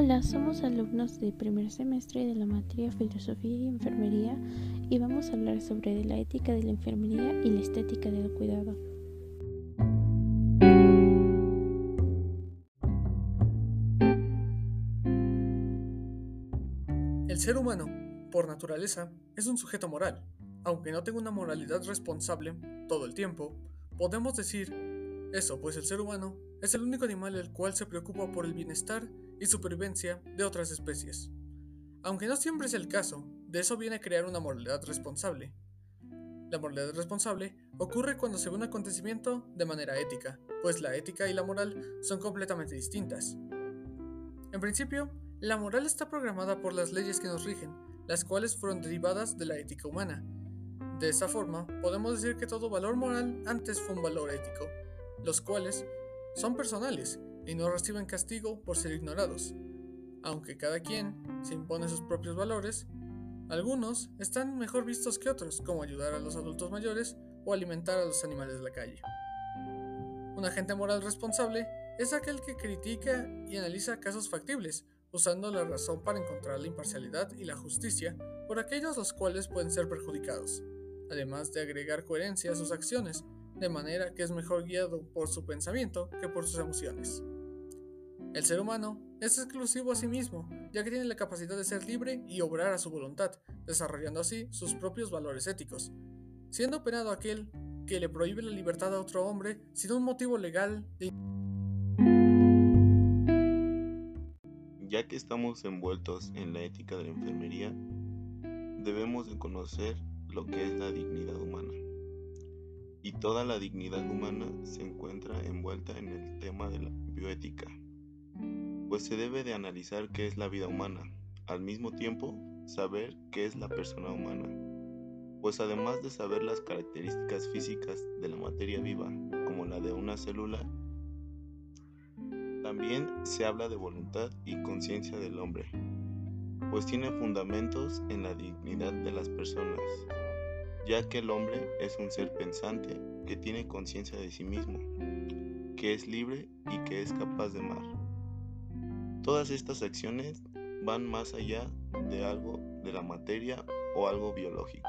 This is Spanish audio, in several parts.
Hola, somos alumnos de primer semestre de la materia Filosofía y Enfermería y vamos a hablar sobre la ética de la enfermería y la estética del cuidado. El ser humano, por naturaleza, es un sujeto moral. Aunque no tenga una moralidad responsable todo el tiempo, podemos decir eso, pues el ser humano es el único animal el cual se preocupa por el bienestar y supervivencia de otras especies. Aunque no siempre es el caso, de eso viene a crear una moralidad responsable. La moralidad responsable ocurre cuando se ve un acontecimiento de manera ética, pues la ética y la moral son completamente distintas. En principio, la moral está programada por las leyes que nos rigen, las cuales fueron derivadas de la ética humana. De esa forma, podemos decir que todo valor moral antes fue un valor ético, los cuales son personales y no reciben castigo por ser ignorados. Aunque cada quien se impone sus propios valores, algunos están mejor vistos que otros, como ayudar a los adultos mayores o alimentar a los animales de la calle. Un agente moral responsable es aquel que critica y analiza casos factibles, usando la razón para encontrar la imparcialidad y la justicia por aquellos los cuales pueden ser perjudicados, además de agregar coherencia a sus acciones, de manera que es mejor guiado por su pensamiento que por sus emociones. El ser humano es exclusivo a sí mismo, ya que tiene la capacidad de ser libre y obrar a su voluntad, desarrollando así sus propios valores éticos, siendo penado aquel que le prohíbe la libertad a otro hombre sin un motivo legal Ya que estamos envueltos en la ética de la enfermería, debemos de conocer lo que es la dignidad humana. Y toda la dignidad humana se encuentra envuelta en el tema de la bioética pues se debe de analizar qué es la vida humana, al mismo tiempo saber qué es la persona humana, pues además de saber las características físicas de la materia viva, como la de una célula, también se habla de voluntad y conciencia del hombre, pues tiene fundamentos en la dignidad de las personas, ya que el hombre es un ser pensante que tiene conciencia de sí mismo, que es libre y que es capaz de amar. Todas estas acciones van más allá de algo de la materia o algo biológico.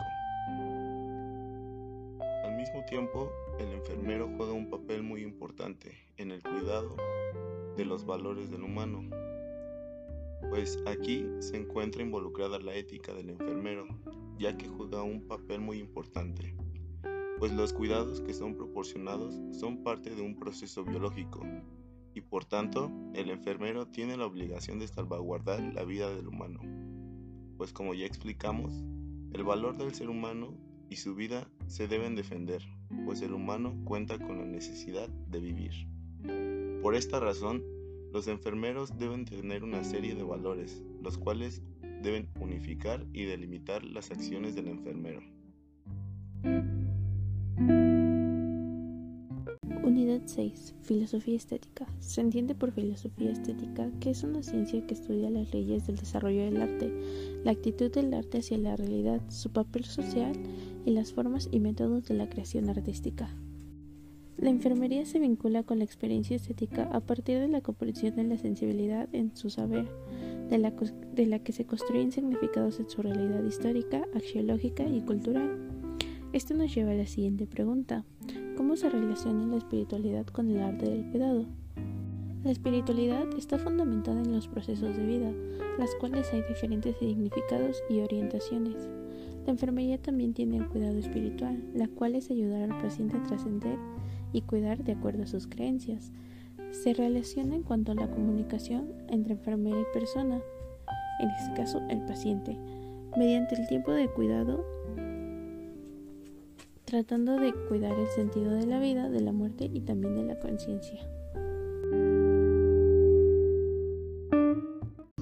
Al mismo tiempo, el enfermero juega un papel muy importante en el cuidado de los valores del humano, pues aquí se encuentra involucrada la ética del enfermero, ya que juega un papel muy importante, pues los cuidados que son proporcionados son parte de un proceso biológico y por tanto el enfermero tiene la obligación de salvaguardar la vida del humano, pues como ya explicamos, el valor del ser humano y su vida se deben defender, pues el humano cuenta con la necesidad de vivir. Por esta razón, los enfermeros deben tener una serie de valores, los cuales deben unificar y delimitar las acciones del enfermero. Unidad 6. Filosofía estética. Se entiende por filosofía estética que es una ciencia que estudia las leyes del desarrollo del arte, la actitud del arte hacia la realidad, su papel social y las formas y métodos de la creación artística. La enfermería se vincula con la experiencia estética a partir de la comprensión de la sensibilidad en su saber, de la, de la que se construyen significados en su realidad histórica, axiológica y cultural. Esto nos lleva a la siguiente pregunta. ¿Cómo se relaciona la espiritualidad con el arte del cuidado? La espiritualidad está fundamentada en los procesos de vida, las cuales hay diferentes significados y orientaciones. La enfermería también tiene el cuidado espiritual, la cual es ayudar al paciente a trascender y cuidar de acuerdo a sus creencias. Se relaciona en cuanto a la comunicación entre enfermera y persona, en este caso el paciente, mediante el tiempo de cuidado tratando de cuidar el sentido de la vida, de la muerte y también de la conciencia.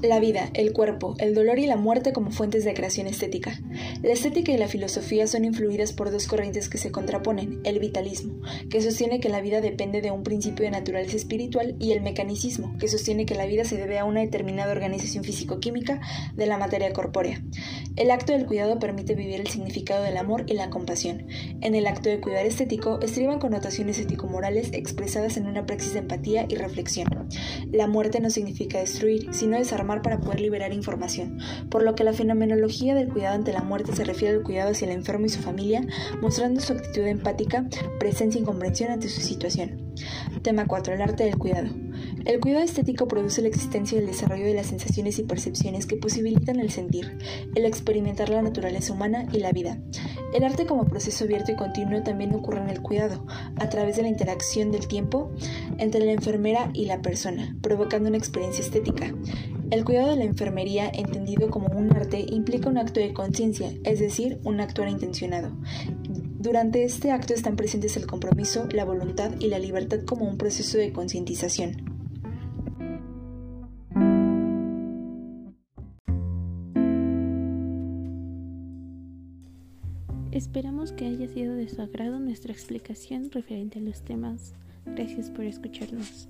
La vida, el cuerpo, el dolor y la muerte como fuentes de creación estética. La estética y la filosofía son influidas por dos corrientes que se contraponen, el vitalismo, que sostiene que la vida depende de un principio de naturaleza espiritual, y el mecanicismo, que sostiene que la vida se debe a una determinada organización físico-química de la materia corpórea. El acto del cuidado permite vivir el significado del amor y la compasión. En el acto de cuidar estético estriban connotaciones ético-morales expresadas en una praxis de empatía y reflexión. La muerte no significa destruir, sino desarmar para poder liberar información, por lo que la fenomenología del cuidado ante la muerte se refiere al cuidado hacia el enfermo y su familia, mostrando su actitud empática, presencia y comprensión ante su situación. Tema 4. El arte del cuidado. El cuidado estético produce la existencia y el desarrollo de las sensaciones y percepciones que posibilitan el sentir, el experimentar la naturaleza humana y la vida. El arte como proceso abierto y continuo también ocurre en el cuidado, a través de la interacción del tiempo entre la enfermera y la persona, provocando una experiencia estética. El cuidado de la enfermería, entendido como un arte, implica un acto de conciencia, es decir, un actuar intencionado. Durante este acto están presentes el compromiso, la voluntad y la libertad como un proceso de concientización. Esperamos que haya sido de su agrado nuestra explicación referente a los temas. Gracias por escucharnos.